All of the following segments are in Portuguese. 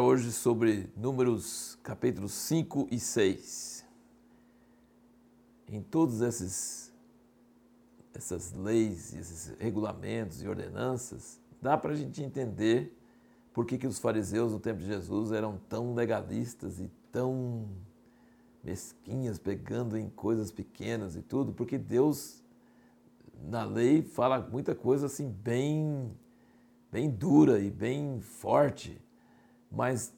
hoje sobre Números capítulos 5 e 6. Em todos esses essas leis, esses regulamentos e ordenanças, dá para a gente entender por que, que os fariseus no tempo de Jesus eram tão legalistas e tão mesquinhas, pegando em coisas pequenas e tudo, porque Deus na lei fala muita coisa assim bem bem dura e bem forte, mas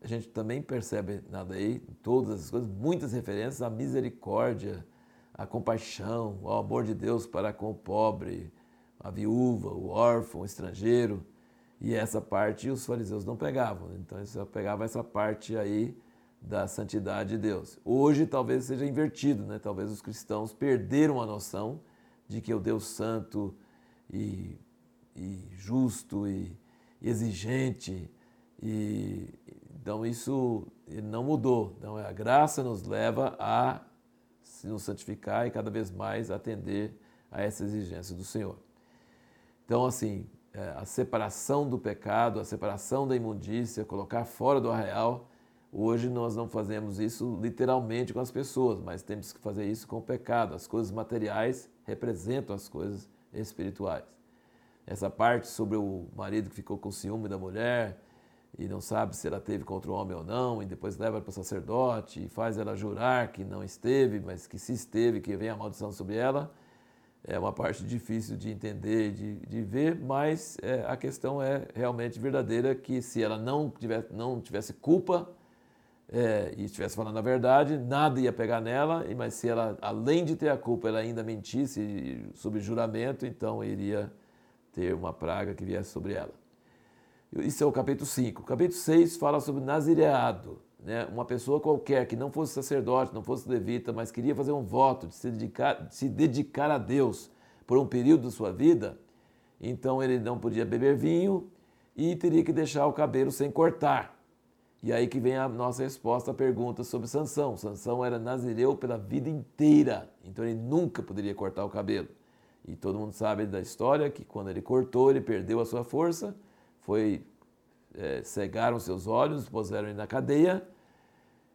a gente também percebe na lei, todas as coisas, muitas referências à misericórdia, à compaixão, ao amor de Deus para com o pobre, a viúva, o órfão, o estrangeiro. E essa parte os fariseus não pegavam. Então eles só pegavam essa parte aí da santidade de Deus. Hoje talvez seja invertido, né? Talvez os cristãos perderam a noção de que o Deus santo e, e justo e exigente e então isso não mudou. Então a graça nos leva a nos santificar e cada vez mais atender a essa exigência do Senhor. Então assim, é, a separação do pecado, a separação da imundícia, colocar fora do arraial, hoje nós não fazemos isso literalmente com as pessoas, mas temos que fazer isso com o pecado. As coisas materiais representam as coisas espirituais. Essa parte sobre o marido que ficou com ciúme da mulher e não sabe se ela teve contra o homem ou não, e depois leva para o sacerdote e faz ela jurar que não esteve, mas que se esteve, que vem a maldição sobre ela é uma parte difícil de entender, de, de ver, mas é, a questão é realmente verdadeira que se ela não tivesse, não tivesse culpa é, e estivesse falando a verdade, nada ia pegar nela, mas se ela, além de ter a culpa, ela ainda mentisse sobre juramento, então iria ter uma praga que viesse sobre ela. Isso é o capítulo 5. O capítulo 6 fala sobre nazireado né, uma pessoa qualquer que não fosse sacerdote, não fosse levita, mas queria fazer um voto de se dedicar, de se dedicar a Deus por um período da sua vida, então ele não podia beber vinho e teria que deixar o cabelo sem cortar. E aí que vem a nossa resposta à pergunta sobre Sansão. Sansão era nazireu pela vida inteira, então ele nunca poderia cortar o cabelo. E todo mundo sabe da história que quando ele cortou, ele perdeu a sua força, foi é, cegaram seus olhos, puseram ele na cadeia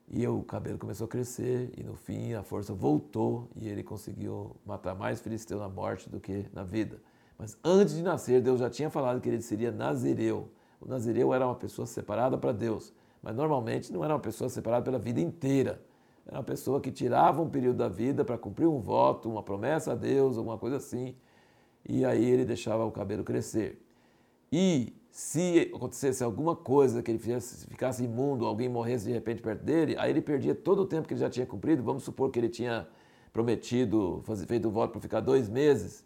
e o cabelo começou a crescer e no fim a força voltou e ele conseguiu matar mais filisteus na morte do que na vida. Mas antes de nascer, Deus já tinha falado que ele seria nazireu. O nazireu era uma pessoa separada para Deus, mas normalmente não era uma pessoa separada pela vida inteira. Era uma pessoa que tirava um período da vida para cumprir um voto, uma promessa a Deus, alguma coisa assim, e aí ele deixava o cabelo crescer. E se acontecesse alguma coisa que ele fizesse, ficasse imundo, alguém morresse de repente perto dele, aí ele perdia todo o tempo que ele já tinha cumprido. Vamos supor que ele tinha prometido, feito o voto para ficar dois meses,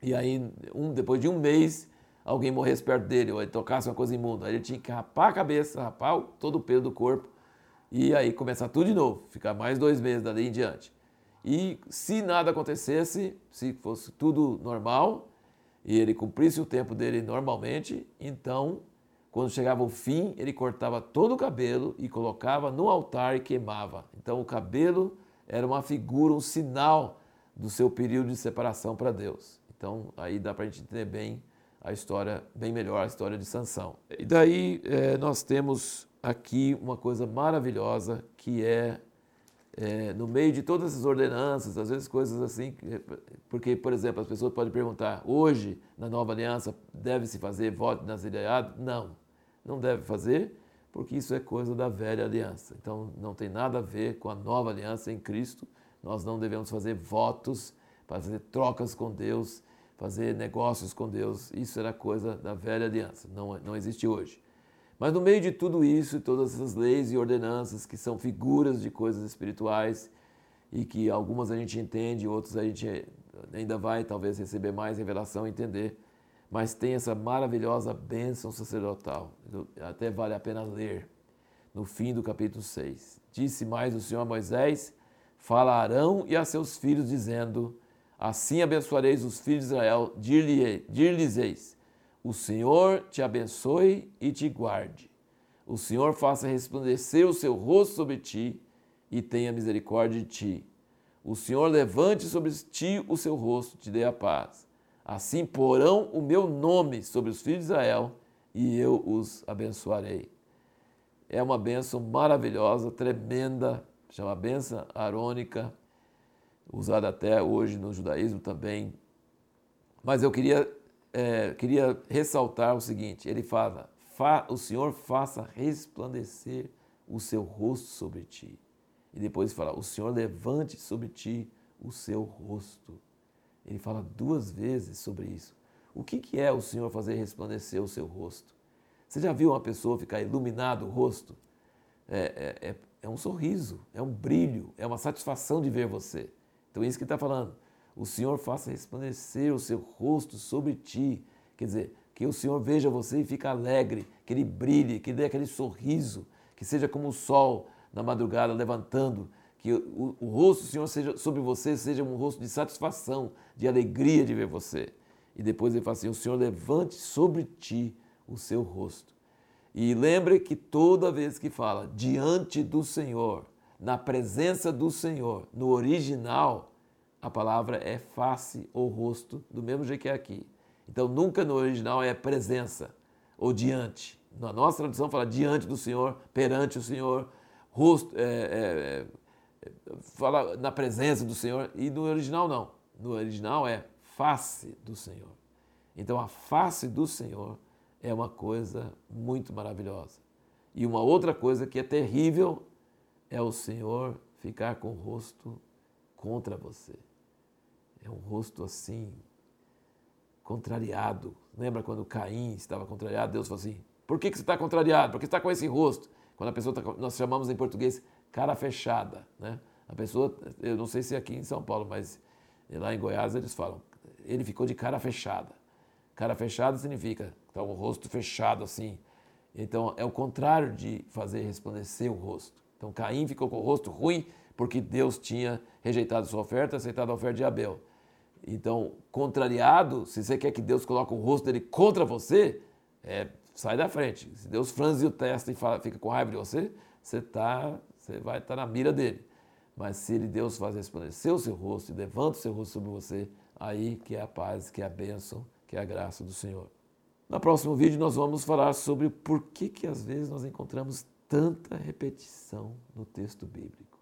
e aí um, depois de um mês alguém morresse perto dele, ou ele tocasse uma coisa imunda. Aí ele tinha que rapar a cabeça, rapar todo o pelo do corpo, e aí começar tudo de novo, ficar mais dois meses dali em diante. E se nada acontecesse, se fosse tudo normal, e ele cumprisse o tempo dele normalmente, então, quando chegava o fim, ele cortava todo o cabelo e colocava no altar e queimava. Então, o cabelo era uma figura, um sinal do seu período de separação para Deus. Então, aí dá para a gente entender bem a história, bem melhor a história de Sansão. E daí é, nós temos aqui uma coisa maravilhosa que é é, no meio de todas essas ordenanças, às vezes coisas assim, porque, por exemplo, as pessoas podem perguntar, hoje, na nova aliança, deve-se fazer voto nazireado? Não, não deve fazer, porque isso é coisa da velha aliança. Então, não tem nada a ver com a nova aliança em Cristo. Nós não devemos fazer votos, fazer trocas com Deus, fazer negócios com Deus. Isso era coisa da velha aliança, não, não existe hoje. Mas no meio de tudo isso, todas essas leis e ordenanças que são figuras de coisas espirituais e que algumas a gente entende, outras a gente ainda vai talvez receber mais revelação e entender, mas tem essa maravilhosa bênção sacerdotal, até vale a pena ler, no fim do capítulo 6. Disse mais o Senhor a Moisés, fala a Arão e a seus filhos, dizendo, assim abençoareis os filhos de Israel, dir-lhes-eis, o Senhor te abençoe e te guarde. O Senhor faça resplandecer o seu rosto sobre ti e tenha misericórdia de ti. O Senhor levante sobre ti o seu rosto e te dê a paz. Assim porão o meu nome sobre os filhos de Israel e eu os abençoarei. É uma bênção maravilhosa, tremenda, chama bênção arônica, usada até hoje no judaísmo também. Mas eu queria, é, queria ressaltar o seguinte: ele fala, Fa, o Senhor faça resplandecer o seu rosto sobre ti. E depois fala, o Senhor levante sobre ti o seu rosto. Ele fala duas vezes sobre isso. O que, que é o Senhor fazer resplandecer o seu rosto? Você já viu uma pessoa ficar iluminado o rosto? É, é, é, é um sorriso, é um brilho, é uma satisfação de ver você. Então é isso que está falando. O Senhor faça resplandecer o seu rosto sobre ti. Quer dizer, que o Senhor veja você e fique alegre, que ele brilhe, que dê aquele sorriso, que seja como o sol na madrugada levantando, que o, o, rosto do Senhor seja, sobre você seja um rosto de satisfação, de alegria de ver você. E depois ele fala assim: o Senhor levante sobre ti o seu rosto. E lembre que toda vez que fala diante do Senhor, na presença do Senhor, no original, a palavra é face ou rosto, do mesmo jeito que é aqui. Então nunca no original é presença ou diante. Na nossa tradução fala diante do Senhor, perante o Senhor, rosto, é, é, é, fala na presença do Senhor, e no original não. No original é face do Senhor. Então a face do Senhor é uma coisa muito maravilhosa. E uma outra coisa que é terrível é o Senhor ficar com o rosto contra você. É um rosto assim, contrariado. Lembra quando Caim estava contrariado? Deus falou assim: por que, que você está contrariado? Por que está com esse rosto? Quando a pessoa está, nós chamamos em português cara fechada, né? A pessoa, eu não sei se é aqui em São Paulo, mas lá em Goiás eles falam, ele ficou de cara fechada. Cara fechada significa está o rosto fechado assim. Então é o contrário de fazer resplandecer o rosto. Então Caim ficou com o rosto ruim porque Deus tinha rejeitado sua oferta, aceitado a oferta de Abel. Então, contrariado, se você quer que Deus coloque o rosto dele contra você, é, sai da frente. Se Deus franze o testa e fala, fica com raiva de você, você, tá, você vai estar tá na mira dele. Mas se ele, Deus faz resplandecer o seu rosto e levanta o seu rosto sobre você, aí que é a paz, que é a bênção, que é a graça do Senhor. No próximo vídeo nós vamos falar sobre por que, que às vezes nós encontramos tanta repetição no texto bíblico.